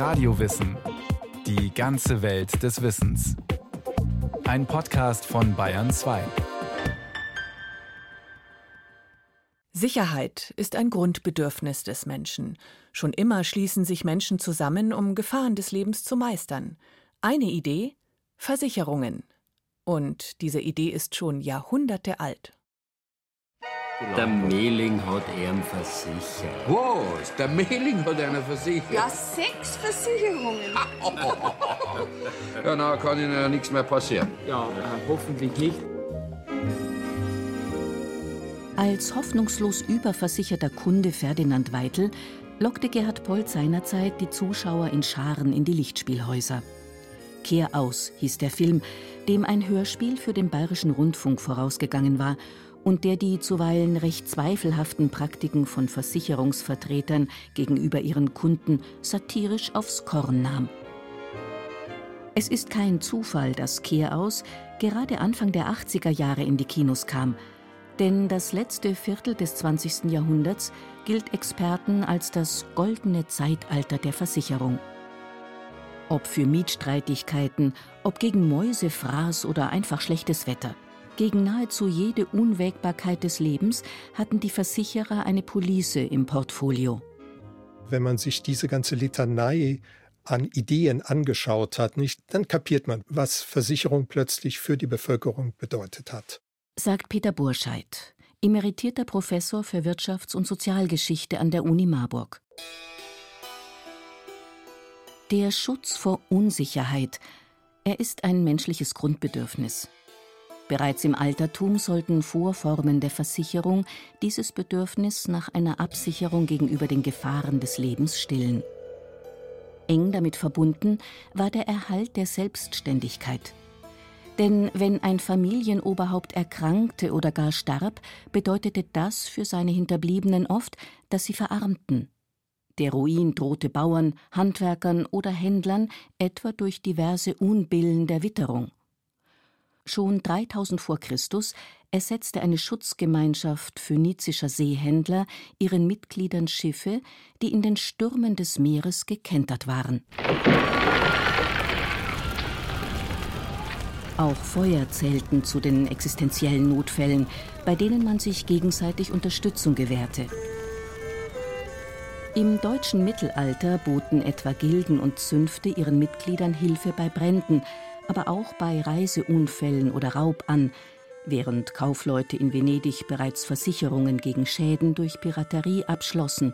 Radiowissen. Die ganze Welt des Wissens. Ein Podcast von Bayern 2. Sicherheit ist ein Grundbedürfnis des Menschen. Schon immer schließen sich Menschen zusammen, um Gefahren des Lebens zu meistern. Eine Idee? Versicherungen. Und diese Idee ist schon Jahrhunderte alt. Der Mehling hat ihn versichert. Was? Der Mehling hat einer versichert? Ja, sechs Versicherungen. ja, na kann Ihnen ja nichts mehr passieren. Ja, äh, hoffentlich nicht. Als hoffnungslos überversicherter Kunde Ferdinand Weitel lockte Gerhard Polt seinerzeit die Zuschauer in Scharen in die Lichtspielhäuser. Kehr aus hieß der Film, dem ein Hörspiel für den Bayerischen Rundfunk vorausgegangen war und der die zuweilen recht zweifelhaften Praktiken von Versicherungsvertretern gegenüber ihren Kunden satirisch aufs Korn nahm. Es ist kein Zufall, dass Kehraus gerade Anfang der 80er Jahre in die Kinos kam, denn das letzte Viertel des 20. Jahrhunderts gilt Experten als das goldene Zeitalter der Versicherung. Ob für Mietstreitigkeiten, ob gegen Mäusefraß oder einfach schlechtes Wetter – gegen nahezu jede Unwägbarkeit des Lebens hatten die Versicherer eine Police im Portfolio. Wenn man sich diese ganze Litanei an Ideen angeschaut hat, nicht, dann kapiert man, was Versicherung plötzlich für die Bevölkerung bedeutet hat. Sagt Peter Burscheid, emeritierter Professor für Wirtschafts- und Sozialgeschichte an der Uni Marburg. Der Schutz vor Unsicherheit, er ist ein menschliches Grundbedürfnis. Bereits im Altertum sollten Vorformen der Versicherung dieses Bedürfnis nach einer Absicherung gegenüber den Gefahren des Lebens stillen. Eng damit verbunden war der Erhalt der Selbstständigkeit. Denn wenn ein Familienoberhaupt erkrankte oder gar starb, bedeutete das für seine Hinterbliebenen oft, dass sie verarmten. Der Ruin drohte Bauern, Handwerkern oder Händlern etwa durch diverse Unbillen der Witterung. Schon 3000 vor Christus ersetzte eine Schutzgemeinschaft phönizischer Seehändler ihren Mitgliedern Schiffe, die in den Stürmen des Meeres gekentert waren. Auch Feuer zählten zu den existenziellen Notfällen, bei denen man sich gegenseitig Unterstützung gewährte. Im deutschen Mittelalter boten etwa Gilden und Zünfte ihren Mitgliedern Hilfe bei Bränden, aber auch bei Reiseunfällen oder Raub an, während Kaufleute in Venedig bereits Versicherungen gegen Schäden durch Piraterie abschlossen.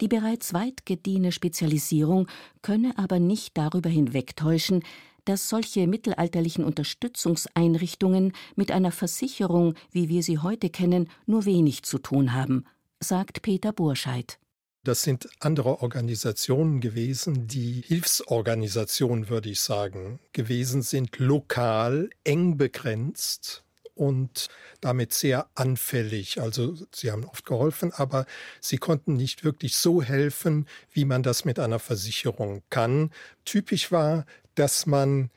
Die bereits weit gediehene Spezialisierung könne aber nicht darüber hinwegtäuschen, dass solche mittelalterlichen Unterstützungseinrichtungen mit einer Versicherung, wie wir sie heute kennen, nur wenig zu tun haben, sagt Peter Burscheid. Das sind andere Organisationen gewesen, die Hilfsorganisationen, würde ich sagen, gewesen sind, lokal, eng begrenzt und damit sehr anfällig. Also sie haben oft geholfen, aber sie konnten nicht wirklich so helfen, wie man das mit einer Versicherung kann. Typisch war, dass man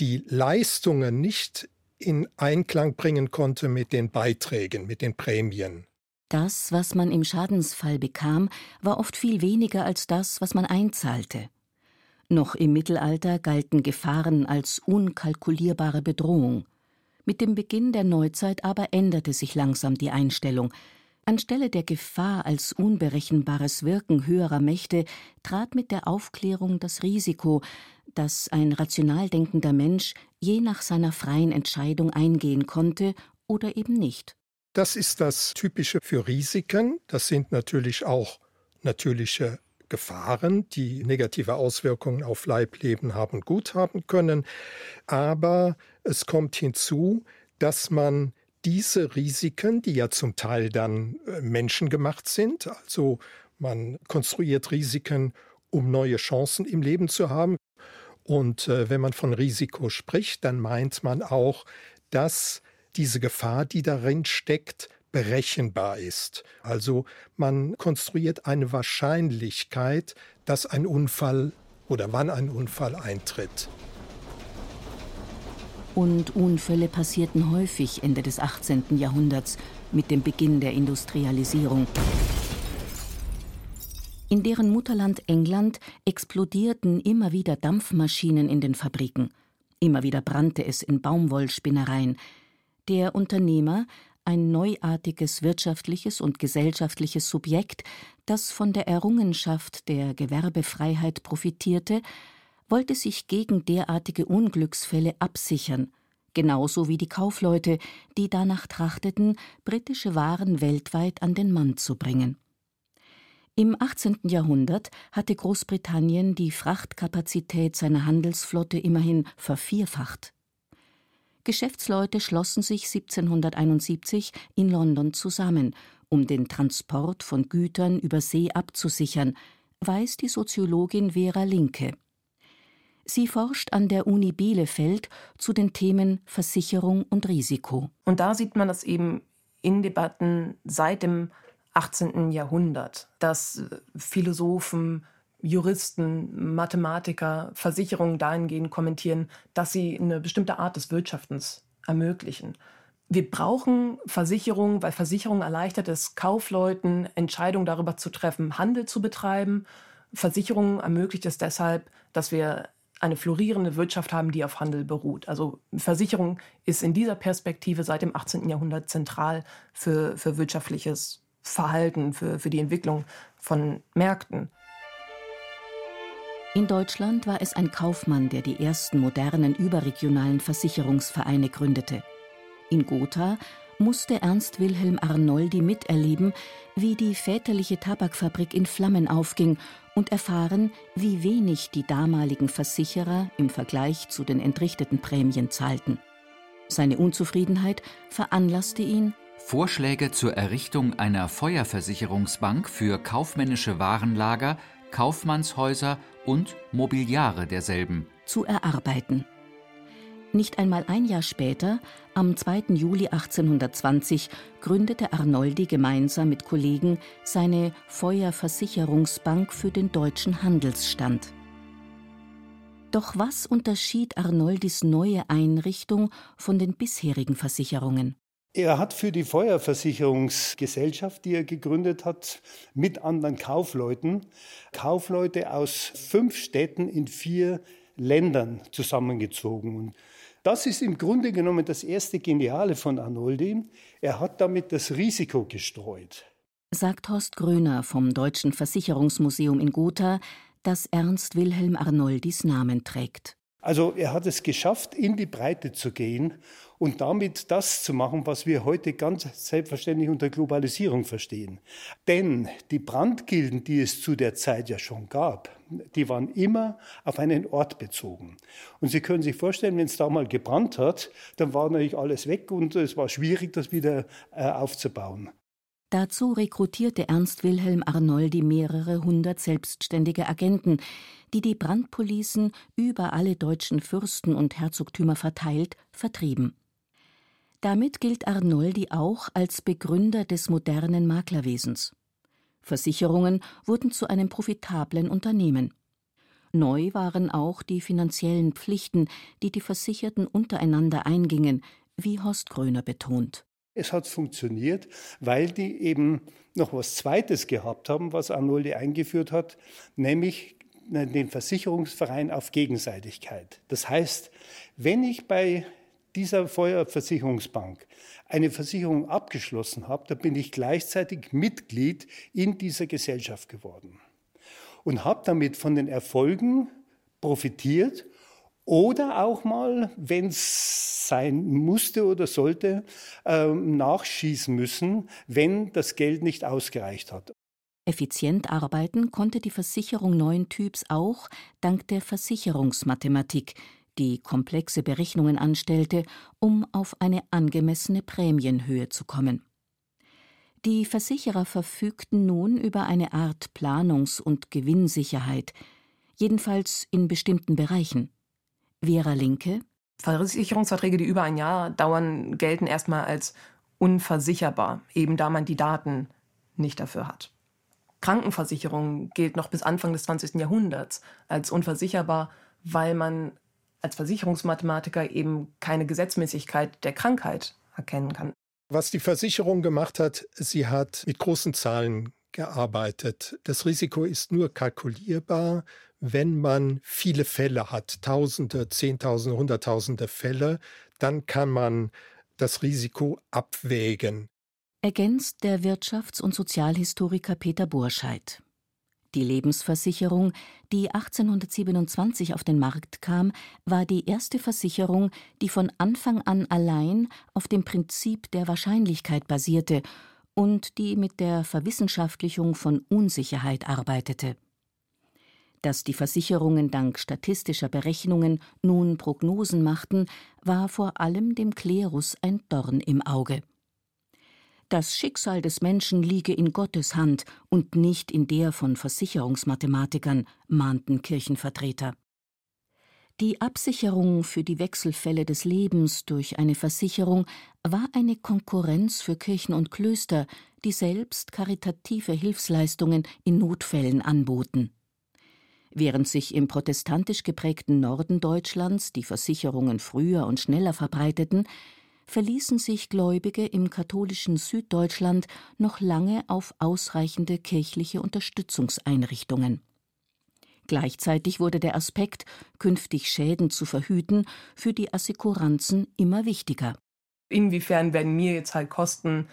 die Leistungen nicht in Einklang bringen konnte mit den Beiträgen, mit den Prämien. Das, was man im Schadensfall bekam, war oft viel weniger als das, was man einzahlte. Noch im Mittelalter galten Gefahren als unkalkulierbare Bedrohung. Mit dem Beginn der Neuzeit aber änderte sich langsam die Einstellung. Anstelle der Gefahr als unberechenbares Wirken höherer Mächte trat mit der Aufklärung das Risiko, dass ein rational denkender Mensch je nach seiner freien Entscheidung eingehen konnte oder eben nicht. Das ist das Typische für Risiken. Das sind natürlich auch natürliche Gefahren, die negative Auswirkungen auf Leibleben haben und Gut haben können. Aber es kommt hinzu, dass man diese Risiken, die ja zum Teil dann äh, menschengemacht sind, also man konstruiert Risiken, um neue Chancen im Leben zu haben. Und äh, wenn man von Risiko spricht, dann meint man auch, dass diese Gefahr, die darin steckt, berechenbar ist. Also man konstruiert eine Wahrscheinlichkeit, dass ein Unfall oder wann ein Unfall eintritt. Und Unfälle passierten häufig Ende des 18. Jahrhunderts mit dem Beginn der Industrialisierung. In deren Mutterland England explodierten immer wieder Dampfmaschinen in den Fabriken. Immer wieder brannte es in Baumwollspinnereien. Der Unternehmer, ein neuartiges wirtschaftliches und gesellschaftliches Subjekt, das von der Errungenschaft der Gewerbefreiheit profitierte, wollte sich gegen derartige Unglücksfälle absichern, genauso wie die Kaufleute, die danach trachteten, britische Waren weltweit an den Mann zu bringen. Im 18. Jahrhundert hatte Großbritannien die Frachtkapazität seiner Handelsflotte immerhin vervierfacht. Geschäftsleute schlossen sich 1771 in London zusammen, um den Transport von Gütern über See abzusichern, weiß die Soziologin Vera Linke. Sie forscht an der Uni Bielefeld zu den Themen Versicherung und Risiko. Und da sieht man das eben in Debatten seit dem 18. Jahrhundert, dass Philosophen, Juristen, Mathematiker Versicherungen dahingehend kommentieren, dass sie eine bestimmte Art des Wirtschaftens ermöglichen. Wir brauchen Versicherungen, weil Versicherung erleichtert es Kaufleuten, Entscheidungen darüber zu treffen, Handel zu betreiben. Versicherung ermöglicht es deshalb, dass wir eine florierende Wirtschaft haben, die auf Handel beruht. Also Versicherung ist in dieser Perspektive seit dem 18. Jahrhundert zentral für, für wirtschaftliches Verhalten, für, für die Entwicklung von Märkten. In Deutschland war es ein Kaufmann, der die ersten modernen überregionalen Versicherungsvereine gründete. In Gotha musste Ernst Wilhelm Arnoldi miterleben, wie die väterliche Tabakfabrik in Flammen aufging und erfahren, wie wenig die damaligen Versicherer im Vergleich zu den entrichteten Prämien zahlten. Seine Unzufriedenheit veranlasste ihn, Vorschläge zur Errichtung einer Feuerversicherungsbank für kaufmännische Warenlager, Kaufmannshäuser und Mobiliare derselben zu erarbeiten. Nicht einmal ein Jahr später, am 2. Juli 1820, gründete Arnoldi gemeinsam mit Kollegen seine Feuerversicherungsbank für den deutschen Handelsstand. Doch was unterschied Arnoldis neue Einrichtung von den bisherigen Versicherungen? Er hat für die Feuerversicherungsgesellschaft, die er gegründet hat, mit anderen Kaufleuten, Kaufleute aus fünf Städten in vier Ländern zusammengezogen. Und das ist im Grunde genommen das erste Geniale von Arnoldi. Er hat damit das Risiko gestreut. Sagt Horst Gröner vom Deutschen Versicherungsmuseum in Gotha, das Ernst Wilhelm Arnoldis Namen trägt. Also er hat es geschafft, in die Breite zu gehen und damit das zu machen, was wir heute ganz selbstverständlich unter Globalisierung verstehen. Denn die Brandgilden, die es zu der Zeit ja schon gab, die waren immer auf einen Ort bezogen. Und Sie können sich vorstellen, wenn es da mal gebrannt hat, dann war natürlich alles weg und es war schwierig, das wieder äh, aufzubauen. Dazu rekrutierte Ernst Wilhelm Arnoldi mehrere hundert selbstständige Agenten, die die Brandpolicen über alle deutschen Fürsten und Herzogtümer verteilt vertrieben. Damit gilt Arnoldi auch als Begründer des modernen Maklerwesens. Versicherungen wurden zu einem profitablen Unternehmen. Neu waren auch die finanziellen Pflichten, die die Versicherten untereinander eingingen, wie Horst Gröner betont. Es hat funktioniert, weil die eben noch was Zweites gehabt haben, was Arnoldi eingeführt hat, nämlich den Versicherungsverein auf Gegenseitigkeit. Das heißt, wenn ich bei dieser Feuerversicherungsbank eine Versicherung abgeschlossen habe, dann bin ich gleichzeitig Mitglied in dieser Gesellschaft geworden und habe damit von den Erfolgen profitiert oder auch mal, wenn es sein musste oder sollte, äh, nachschießen müssen, wenn das Geld nicht ausgereicht hat. Effizient arbeiten konnte die Versicherung neuen Typs auch dank der Versicherungsmathematik, die komplexe Berechnungen anstellte, um auf eine angemessene Prämienhöhe zu kommen. Die Versicherer verfügten nun über eine Art Planungs- und Gewinnsicherheit, jedenfalls in bestimmten Bereichen. Vera Linke Versicherungsverträge, die über ein Jahr dauern, gelten erstmal als unversicherbar, eben da man die Daten nicht dafür hat. Krankenversicherung gilt noch bis Anfang des 20. Jahrhunderts als unversicherbar, weil man als Versicherungsmathematiker eben keine Gesetzmäßigkeit der Krankheit erkennen kann. Was die Versicherung gemacht hat, sie hat mit großen Zahlen gearbeitet. Das Risiko ist nur kalkulierbar, wenn man viele Fälle hat, Tausende, Zehntausende, Hunderttausende Fälle, dann kann man das Risiko abwägen. Ergänzt der Wirtschafts- und Sozialhistoriker Peter Burscheid. Die Lebensversicherung, die 1827 auf den Markt kam, war die erste Versicherung, die von Anfang an allein auf dem Prinzip der Wahrscheinlichkeit basierte und die mit der Verwissenschaftlichung von Unsicherheit arbeitete. Dass die Versicherungen dank statistischer Berechnungen nun Prognosen machten, war vor allem dem Klerus ein Dorn im Auge. Das Schicksal des Menschen liege in Gottes Hand und nicht in der von Versicherungsmathematikern, mahnten Kirchenvertreter. Die Absicherung für die Wechselfälle des Lebens durch eine Versicherung war eine Konkurrenz für Kirchen und Klöster, die selbst karitative Hilfsleistungen in Notfällen anboten. Während sich im protestantisch geprägten Norden Deutschlands die Versicherungen früher und schneller verbreiteten, verließen sich Gläubige im katholischen Süddeutschland noch lange auf ausreichende kirchliche Unterstützungseinrichtungen. Gleichzeitig wurde der Aspekt, künftig Schäden zu verhüten, für die Assekuranzen immer wichtiger. Inwiefern werden mir jetzt halt Kosten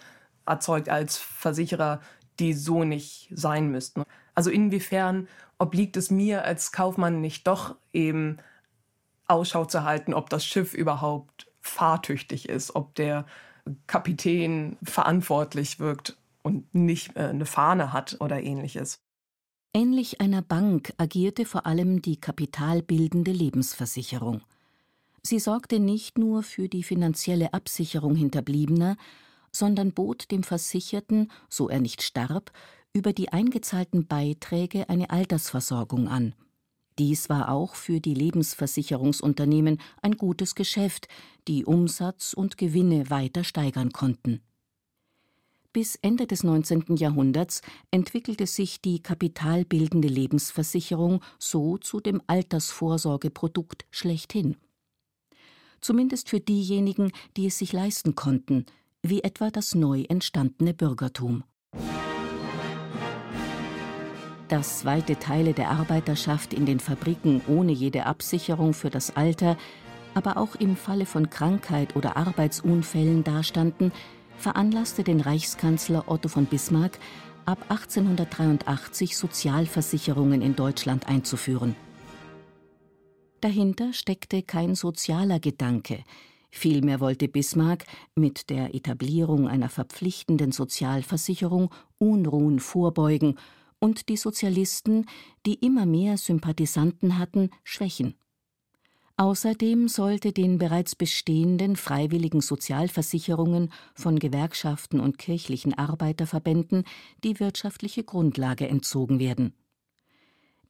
erzeugt als Versicherer, die so nicht sein müssten? Also inwiefern obliegt es mir als Kaufmann nicht doch eben Ausschau zu halten, ob das Schiff überhaupt fahrtüchtig ist, ob der Kapitän verantwortlich wirkt und nicht äh, eine Fahne hat oder ähnliches. Ähnlich einer Bank agierte vor allem die kapitalbildende Lebensversicherung. Sie sorgte nicht nur für die finanzielle Absicherung Hinterbliebener, sondern bot dem Versicherten, so er nicht starb, über die eingezahlten Beiträge eine Altersversorgung an. Dies war auch für die Lebensversicherungsunternehmen ein gutes Geschäft, die Umsatz und Gewinne weiter steigern konnten. Bis Ende des 19. Jahrhunderts entwickelte sich die kapitalbildende Lebensversicherung so zu dem Altersvorsorgeprodukt schlechthin. Zumindest für diejenigen, die es sich leisten konnten, wie etwa das neu entstandene Bürgertum dass weite Teile der Arbeiterschaft in den Fabriken ohne jede Absicherung für das Alter, aber auch im Falle von Krankheit oder Arbeitsunfällen dastanden, veranlasste den Reichskanzler Otto von Bismarck, ab 1883 Sozialversicherungen in Deutschland einzuführen. Dahinter steckte kein sozialer Gedanke, Vielmehr wollte Bismarck mit der Etablierung einer verpflichtenden Sozialversicherung Unruhen vorbeugen und die Sozialisten, die immer mehr Sympathisanten hatten, schwächen. Außerdem sollte den bereits bestehenden freiwilligen Sozialversicherungen von Gewerkschaften und kirchlichen Arbeiterverbänden die wirtschaftliche Grundlage entzogen werden.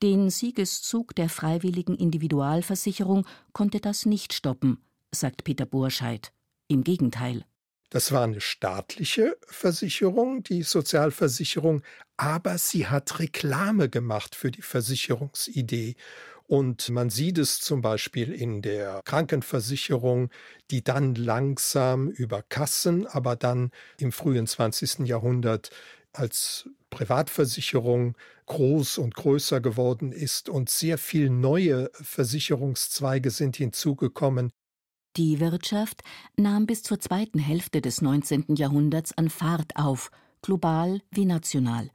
Den Siegeszug der freiwilligen Individualversicherung konnte das nicht stoppen, sagt Peter Burscheid. Im Gegenteil. Das war eine staatliche Versicherung, die Sozialversicherung, aber sie hat Reklame gemacht für die Versicherungsidee. Und man sieht es zum Beispiel in der Krankenversicherung, die dann langsam über Kassen, aber dann im frühen 20. Jahrhundert als Privatversicherung groß und größer geworden ist und sehr viel neue Versicherungszweige sind hinzugekommen, die Wirtschaft nahm bis zur zweiten Hälfte des 19. Jahrhunderts an Fahrt auf, global wie national.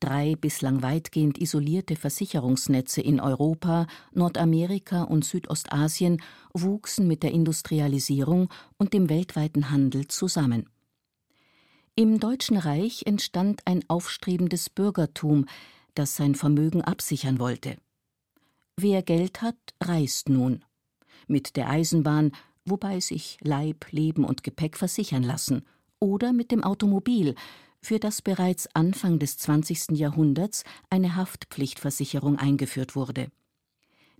Drei bislang weitgehend isolierte Versicherungsnetze in Europa, Nordamerika und Südostasien wuchsen mit der Industrialisierung und dem weltweiten Handel zusammen. Im Deutschen Reich entstand ein aufstrebendes Bürgertum, das sein Vermögen absichern wollte. Wer Geld hat, reist nun mit der Eisenbahn, wobei sich Leib, Leben und Gepäck versichern lassen, oder mit dem Automobil, für das bereits Anfang des 20. Jahrhunderts eine Haftpflichtversicherung eingeführt wurde.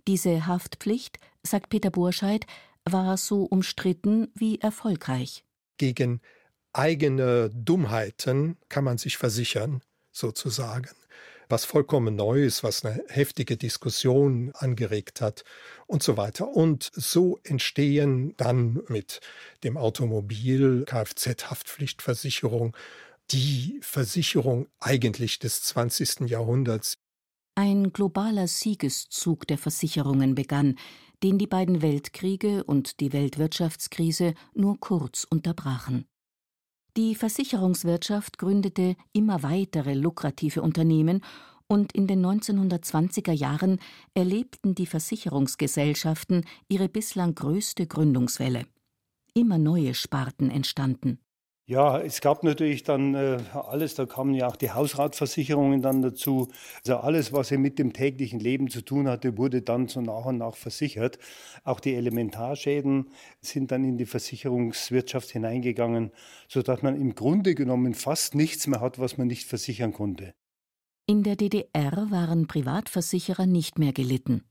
Diese Haftpflicht, sagt Peter Burscheid, war so umstritten wie erfolgreich. Gegen eigene Dummheiten kann man sich versichern, sozusagen was vollkommen neu ist, was eine heftige Diskussion angeregt hat und so weiter. Und so entstehen dann mit dem Automobil, Kfz-Haftpflichtversicherung, die Versicherung eigentlich des 20. Jahrhunderts. Ein globaler Siegeszug der Versicherungen begann, den die beiden Weltkriege und die Weltwirtschaftskrise nur kurz unterbrachen. Die Versicherungswirtschaft gründete immer weitere lukrative Unternehmen und in den 1920er Jahren erlebten die Versicherungsgesellschaften ihre bislang größte Gründungswelle. Immer neue Sparten entstanden. Ja, es gab natürlich dann äh, alles, da kamen ja auch die Hausratversicherungen dann dazu. Also alles, was ja mit dem täglichen Leben zu tun hatte, wurde dann so nach und nach versichert. Auch die Elementarschäden sind dann in die Versicherungswirtschaft hineingegangen, sodass man im Grunde genommen fast nichts mehr hat, was man nicht versichern konnte. In der DDR waren Privatversicherer nicht mehr gelitten.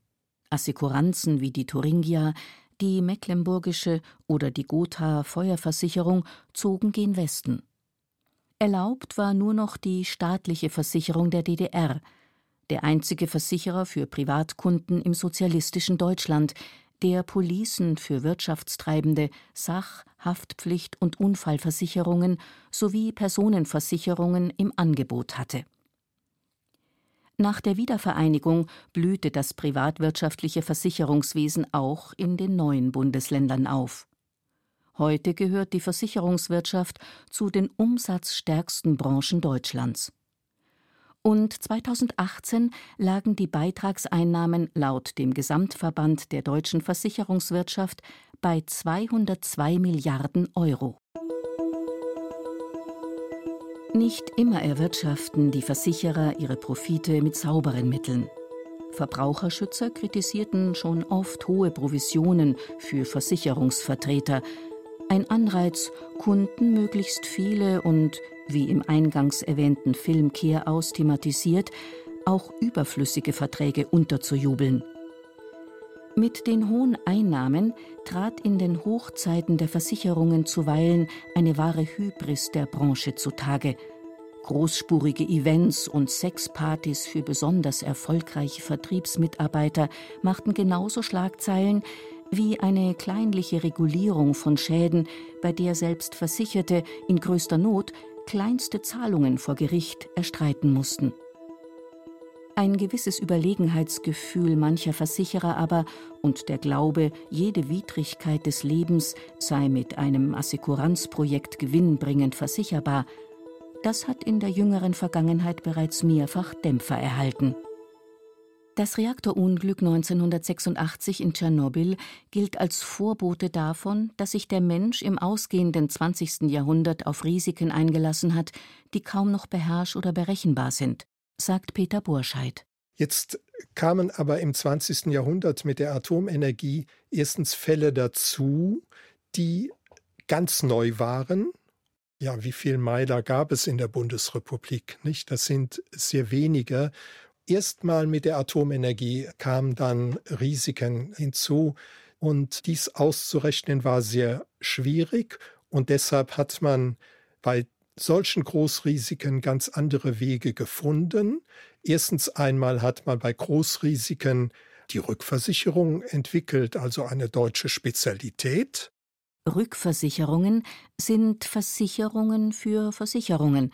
Assekuranzen wie die Thuringia, die Mecklenburgische oder die Gotha Feuerversicherung zogen gen Westen. Erlaubt war nur noch die staatliche Versicherung der DDR, der einzige Versicherer für Privatkunden im sozialistischen Deutschland, der Policen für Wirtschaftstreibende, Sach-, Haftpflicht- und Unfallversicherungen sowie Personenversicherungen im Angebot hatte nach der Wiedervereinigung blühte das privatwirtschaftliche Versicherungswesen auch in den neuen Bundesländern auf. Heute gehört die Versicherungswirtschaft zu den umsatzstärksten Branchen Deutschlands. Und 2018 lagen die Beitragseinnahmen laut dem Gesamtverband der deutschen Versicherungswirtschaft bei 202 Milliarden Euro. Nicht immer erwirtschaften die Versicherer ihre Profite mit sauberen Mitteln. Verbraucherschützer kritisierten schon oft hohe Provisionen für Versicherungsvertreter, ein Anreiz, Kunden möglichst viele und, wie im eingangs erwähnten Film Kehraus thematisiert, auch überflüssige Verträge unterzujubeln. Mit den hohen Einnahmen trat in den Hochzeiten der Versicherungen zuweilen eine wahre Hybris der Branche zutage. Großspurige Events und Sexpartys für besonders erfolgreiche Vertriebsmitarbeiter machten genauso Schlagzeilen wie eine kleinliche Regulierung von Schäden, bei der selbst Versicherte in größter Not kleinste Zahlungen vor Gericht erstreiten mussten. Ein gewisses Überlegenheitsgefühl mancher Versicherer aber und der Glaube, jede Widrigkeit des Lebens sei mit einem Assekuranzprojekt gewinnbringend versicherbar, das hat in der jüngeren Vergangenheit bereits mehrfach Dämpfer erhalten. Das Reaktorunglück 1986 in Tschernobyl gilt als Vorbote davon, dass sich der Mensch im ausgehenden 20. Jahrhundert auf Risiken eingelassen hat, die kaum noch beherrsch oder berechenbar sind sagt Peter Burscheid. Jetzt kamen aber im 20. Jahrhundert mit der Atomenergie erstens Fälle dazu, die ganz neu waren. Ja, wie viel Meiler gab es in der Bundesrepublik? Nicht? Das sind sehr wenige. Erstmal mit der Atomenergie kamen dann Risiken hinzu und dies auszurechnen war sehr schwierig und deshalb hat man bei solchen Großrisiken ganz andere Wege gefunden. Erstens einmal hat man bei Großrisiken die Rückversicherung entwickelt, also eine deutsche Spezialität. Rückversicherungen sind Versicherungen für Versicherungen.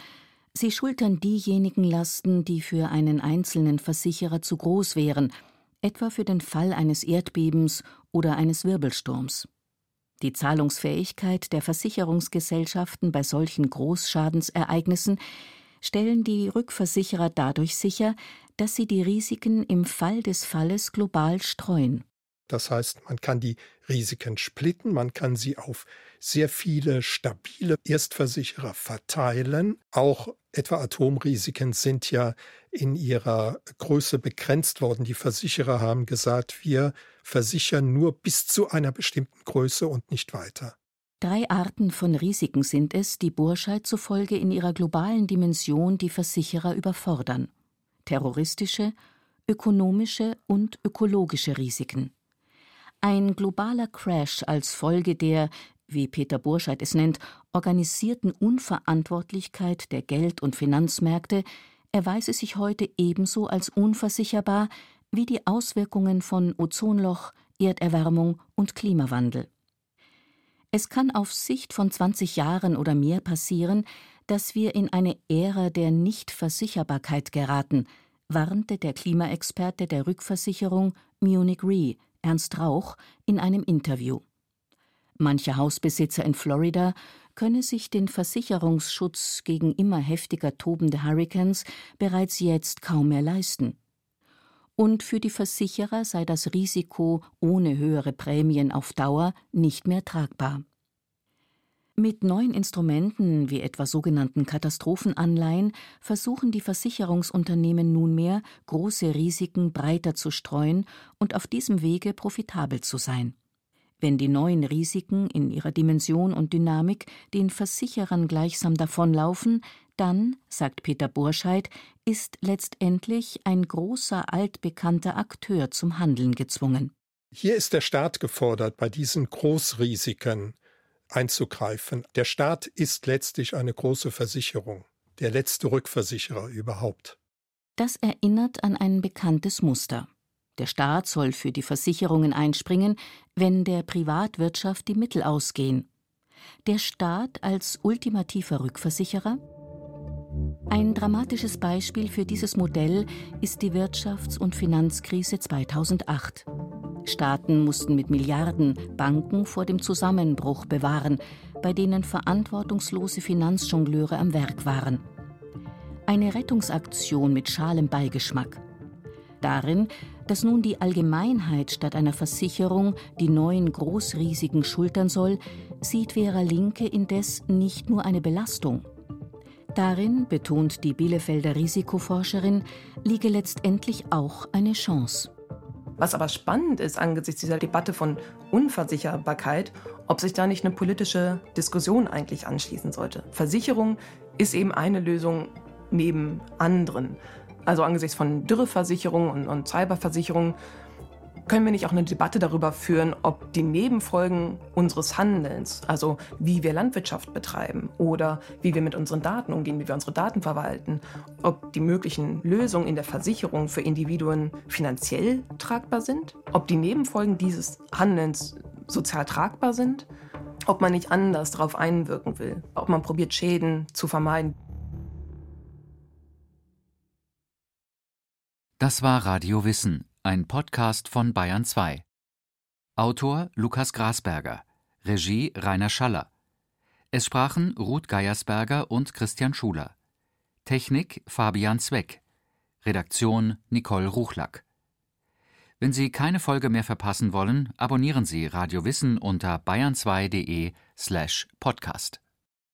Sie schultern diejenigen Lasten, die für einen einzelnen Versicherer zu groß wären, etwa für den Fall eines Erdbebens oder eines Wirbelsturms. Die Zahlungsfähigkeit der Versicherungsgesellschaften bei solchen Großschadensereignissen stellen die Rückversicherer dadurch sicher, dass sie die Risiken im Fall des Falles global streuen. Das heißt, man kann die Risiken splitten, man kann sie auf sehr viele stabile Erstversicherer verteilen. Auch etwa Atomrisiken sind ja in ihrer Größe begrenzt worden. Die Versicherer haben gesagt, wir versichern nur bis zu einer bestimmten Größe und nicht weiter. Drei Arten von Risiken sind es, die Burscheid zufolge in ihrer globalen Dimension die Versicherer überfordern. Terroristische, ökonomische und ökologische Risiken. Ein globaler Crash als Folge der, wie Peter Burscheid es nennt, organisierten Unverantwortlichkeit der Geld- und Finanzmärkte erweise sich heute ebenso als unversicherbar wie die Auswirkungen von Ozonloch, Erderwärmung und Klimawandel. Es kann auf Sicht von 20 Jahren oder mehr passieren, dass wir in eine Ära der Nichtversicherbarkeit geraten, warnte der Klimaexperte der Rückversicherung Munich Re, Ernst Rauch, in einem Interview. Mancher Hausbesitzer in Florida könne sich den Versicherungsschutz gegen immer heftiger tobende Hurricanes bereits jetzt kaum mehr leisten. Und für die Versicherer sei das Risiko ohne höhere Prämien auf Dauer nicht mehr tragbar. Mit neuen Instrumenten wie etwa sogenannten Katastrophenanleihen versuchen die Versicherungsunternehmen nunmehr, große Risiken breiter zu streuen und auf diesem Wege profitabel zu sein. Wenn die neuen Risiken in ihrer Dimension und Dynamik den Versicherern gleichsam davonlaufen, dann, sagt Peter Borscheid, ist letztendlich ein großer altbekannter Akteur zum Handeln gezwungen. Hier ist der Staat gefordert, bei diesen Großrisiken einzugreifen. Der Staat ist letztlich eine große Versicherung, der letzte Rückversicherer überhaupt. Das erinnert an ein bekanntes Muster. Der Staat soll für die Versicherungen einspringen, wenn der Privatwirtschaft die Mittel ausgehen. Der Staat als ultimativer Rückversicherer? Ein dramatisches Beispiel für dieses Modell ist die Wirtschafts- und Finanzkrise 2008. Staaten mussten mit Milliarden Banken vor dem Zusammenbruch bewahren, bei denen verantwortungslose Finanzjongleure am Werk waren. Eine Rettungsaktion mit schalem Beigeschmack. Darin, dass nun die Allgemeinheit statt einer Versicherung die neuen Großrisiken schultern soll, sieht Vera Linke indes nicht nur eine Belastung. Darin, betont die Bielefelder Risikoforscherin, liege letztendlich auch eine Chance. Was aber spannend ist angesichts dieser Debatte von Unversicherbarkeit, ob sich da nicht eine politische Diskussion eigentlich anschließen sollte. Versicherung ist eben eine Lösung neben anderen. Also angesichts von Dürreversicherungen und, und Cyberversicherungen können wir nicht auch eine Debatte darüber führen, ob die Nebenfolgen unseres Handelns, also wie wir Landwirtschaft betreiben oder wie wir mit unseren Daten umgehen, wie wir unsere Daten verwalten, ob die möglichen Lösungen in der Versicherung für Individuen finanziell tragbar sind, ob die Nebenfolgen dieses Handelns sozial tragbar sind, ob man nicht anders darauf einwirken will, ob man probiert, Schäden zu vermeiden. Das war Radio Wissen ein Podcast von Bayern 2. Autor Lukas Grasberger, Regie Rainer Schaller. Es sprachen Ruth Geiersberger und Christian Schuler. Technik Fabian Zweck. Redaktion Nicole Ruchlack. Wenn Sie keine Folge mehr verpassen wollen, abonnieren Sie Radio Wissen unter bayern2.de slash podcast.